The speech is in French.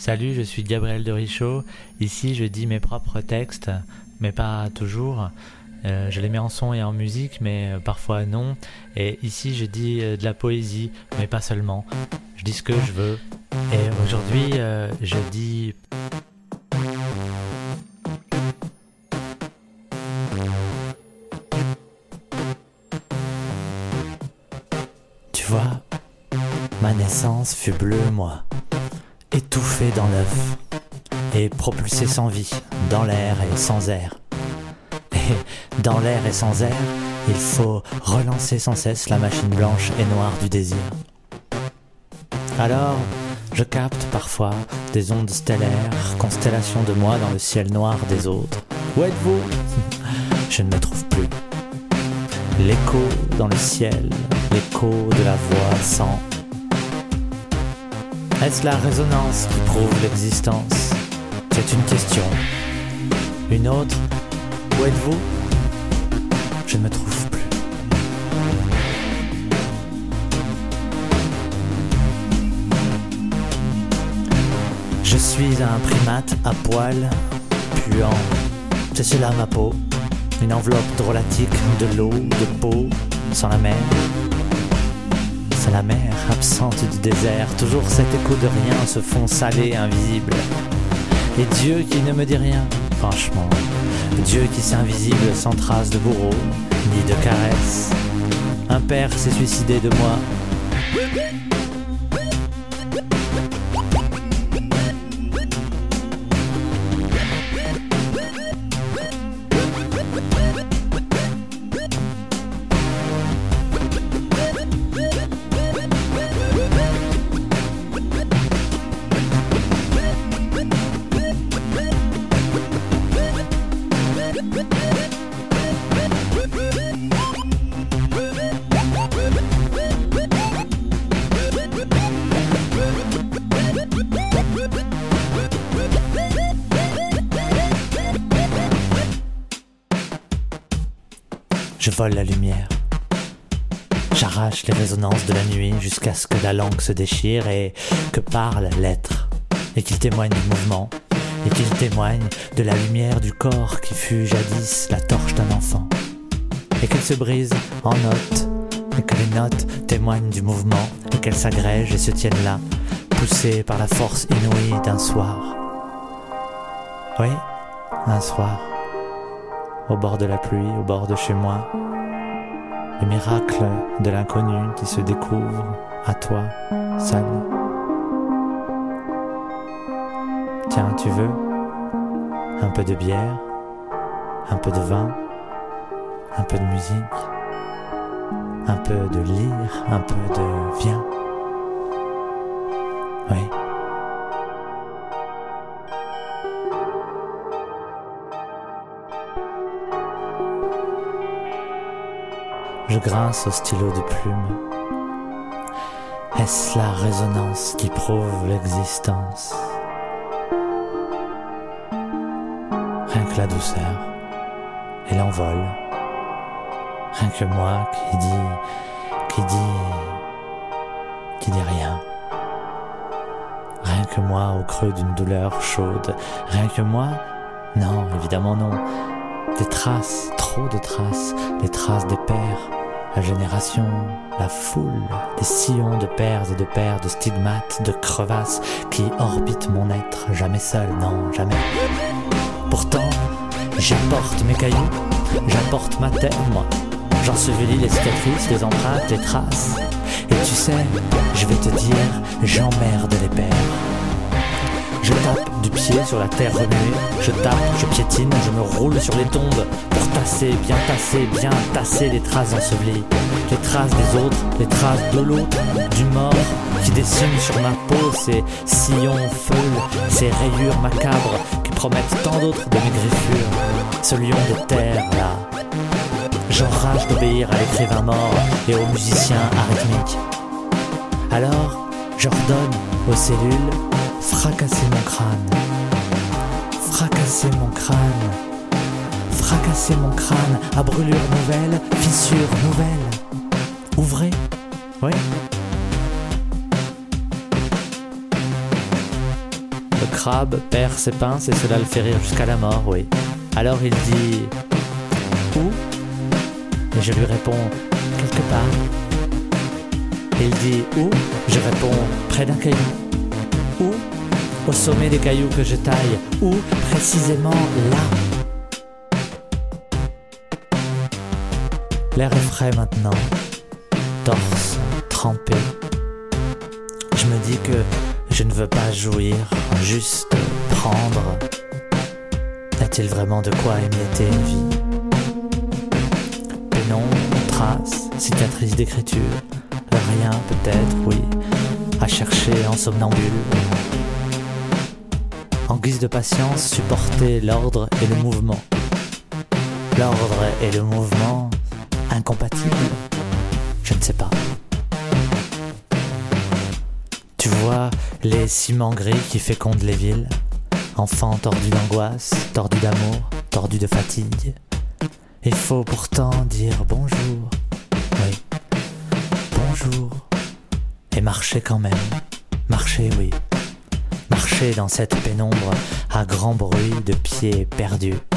Salut, je suis Gabriel de Richaud. Ici, je dis mes propres textes, mais pas toujours. Euh, je les mets en son et en musique, mais euh, parfois non. Et ici, je dis euh, de la poésie, mais pas seulement. Je dis ce que je veux. Et aujourd'hui, je dis... Tu vois, ma naissance fut bleue, moi, étouffée dans l'œuf, et propulsée sans vie, dans l'air et sans air dans l'air et sans air, il faut relancer sans cesse la machine blanche et noire du désir. Alors, je capte parfois des ondes stellaires, constellations de moi dans le ciel noir des autres. Où êtes-vous? Je ne me trouve plus. L'écho dans le ciel, l'écho de la voix sans. Est-ce la résonance qui prouve l'existence? C'est une question. Une autre? Où êtes-vous? Je ne me trouve plus. Je suis un primate à poil, puant. C'est cela ma peau, une enveloppe drôlatique de l'eau, de peau, sans la mer. C'est la mer, absente du désert, toujours cet écho de rien se fond salé, invisible. Et Dieu qui ne me dit rien, franchement. Dieu qui s'est invisible sans trace de bourreau, ni de caresse. Un père s'est suicidé de moi. La lumière. J'arrache les résonances de la nuit jusqu'à ce que la langue se déchire et que parle l'être, et qu'il témoigne du mouvement, et qu'il témoigne de la lumière du corps qui fut jadis la torche d'un enfant, et qu'elle se brise en notes, et que les notes témoignent du mouvement, et qu'elles s'agrègent et se tiennent là, poussées par la force inouïe d'un soir. Oui, un soir au bord de la pluie, au bord de chez moi. Le miracle de l'inconnu qui se découvre à toi, seul. Tiens, tu veux un peu de bière, un peu de vin, un peu de musique, un peu de lire, un peu de viens. Oui. Grince au stylo de plume? Est-ce la résonance qui prouve l'existence? Rien que la douceur et l'envol. Rien que moi qui dit, qui dit, qui dit rien. Rien que moi au creux d'une douleur chaude. Rien que moi? Non, évidemment non. Des traces, trop de traces, les traces des pères la génération, la foule, des sillons de pères et de pères, de stigmates, de crevasses qui orbitent mon être, jamais seul, non, jamais. Pourtant, j'apporte mes cailloux, j'apporte ma terre, moi. J'ensevelis les cicatrices, les empreintes, les traces. Et tu sais, je vais te dire, j'emmerde les pères. Du pied sur la terre remuée, je tape, je piétine, je me roule sur les tombes pour tasser, bien tasser, bien tasser les traces ensevelies. Les traces des autres, les traces de l'autre, du mort qui dessine sur ma peau ces sillons feuilles, ces rayures macabres qui promettent tant d'autres de mes. Ce lion de terre là. J'enrage d'obéir à l'écrivain mort et aux musiciens arythmiques. Alors, j'ordonne aux cellules fracasser mon crâne, fracasser mon crâne, fracasser mon crâne à brûlure nouvelle, fissure nouvelle. Ouvrez, oui. crabe perd ses pinces et cela le fait rire jusqu'à la mort, oui. Alors il dit Où? Et je lui réponds Quelque part. Il dit Où? Je réponds Près d'un caillou. Au sommet des cailloux que je taille. Où Précisément là. L'air est frais maintenant, torse trempé. Je me dis que je ne veux pas jouir, juste prendre. A-t-il vraiment de quoi émietter une vie Pénombre, traces, cicatrices d'écriture, rien peut-être, oui, à chercher en somnambule. En guise de patience, supporter l'ordre et le mouvement. L'ordre et le mouvement incompatibles Je ne sais pas. Tu vois les ciments gris qui fécondent les villes, enfants tordus d'angoisse, tordus d'amour, tordus de fatigue. Il faut pourtant dire bonjour, oui, bonjour, et marcher quand même, marcher oui, dans cette pénombre à grand bruit de pieds perdus.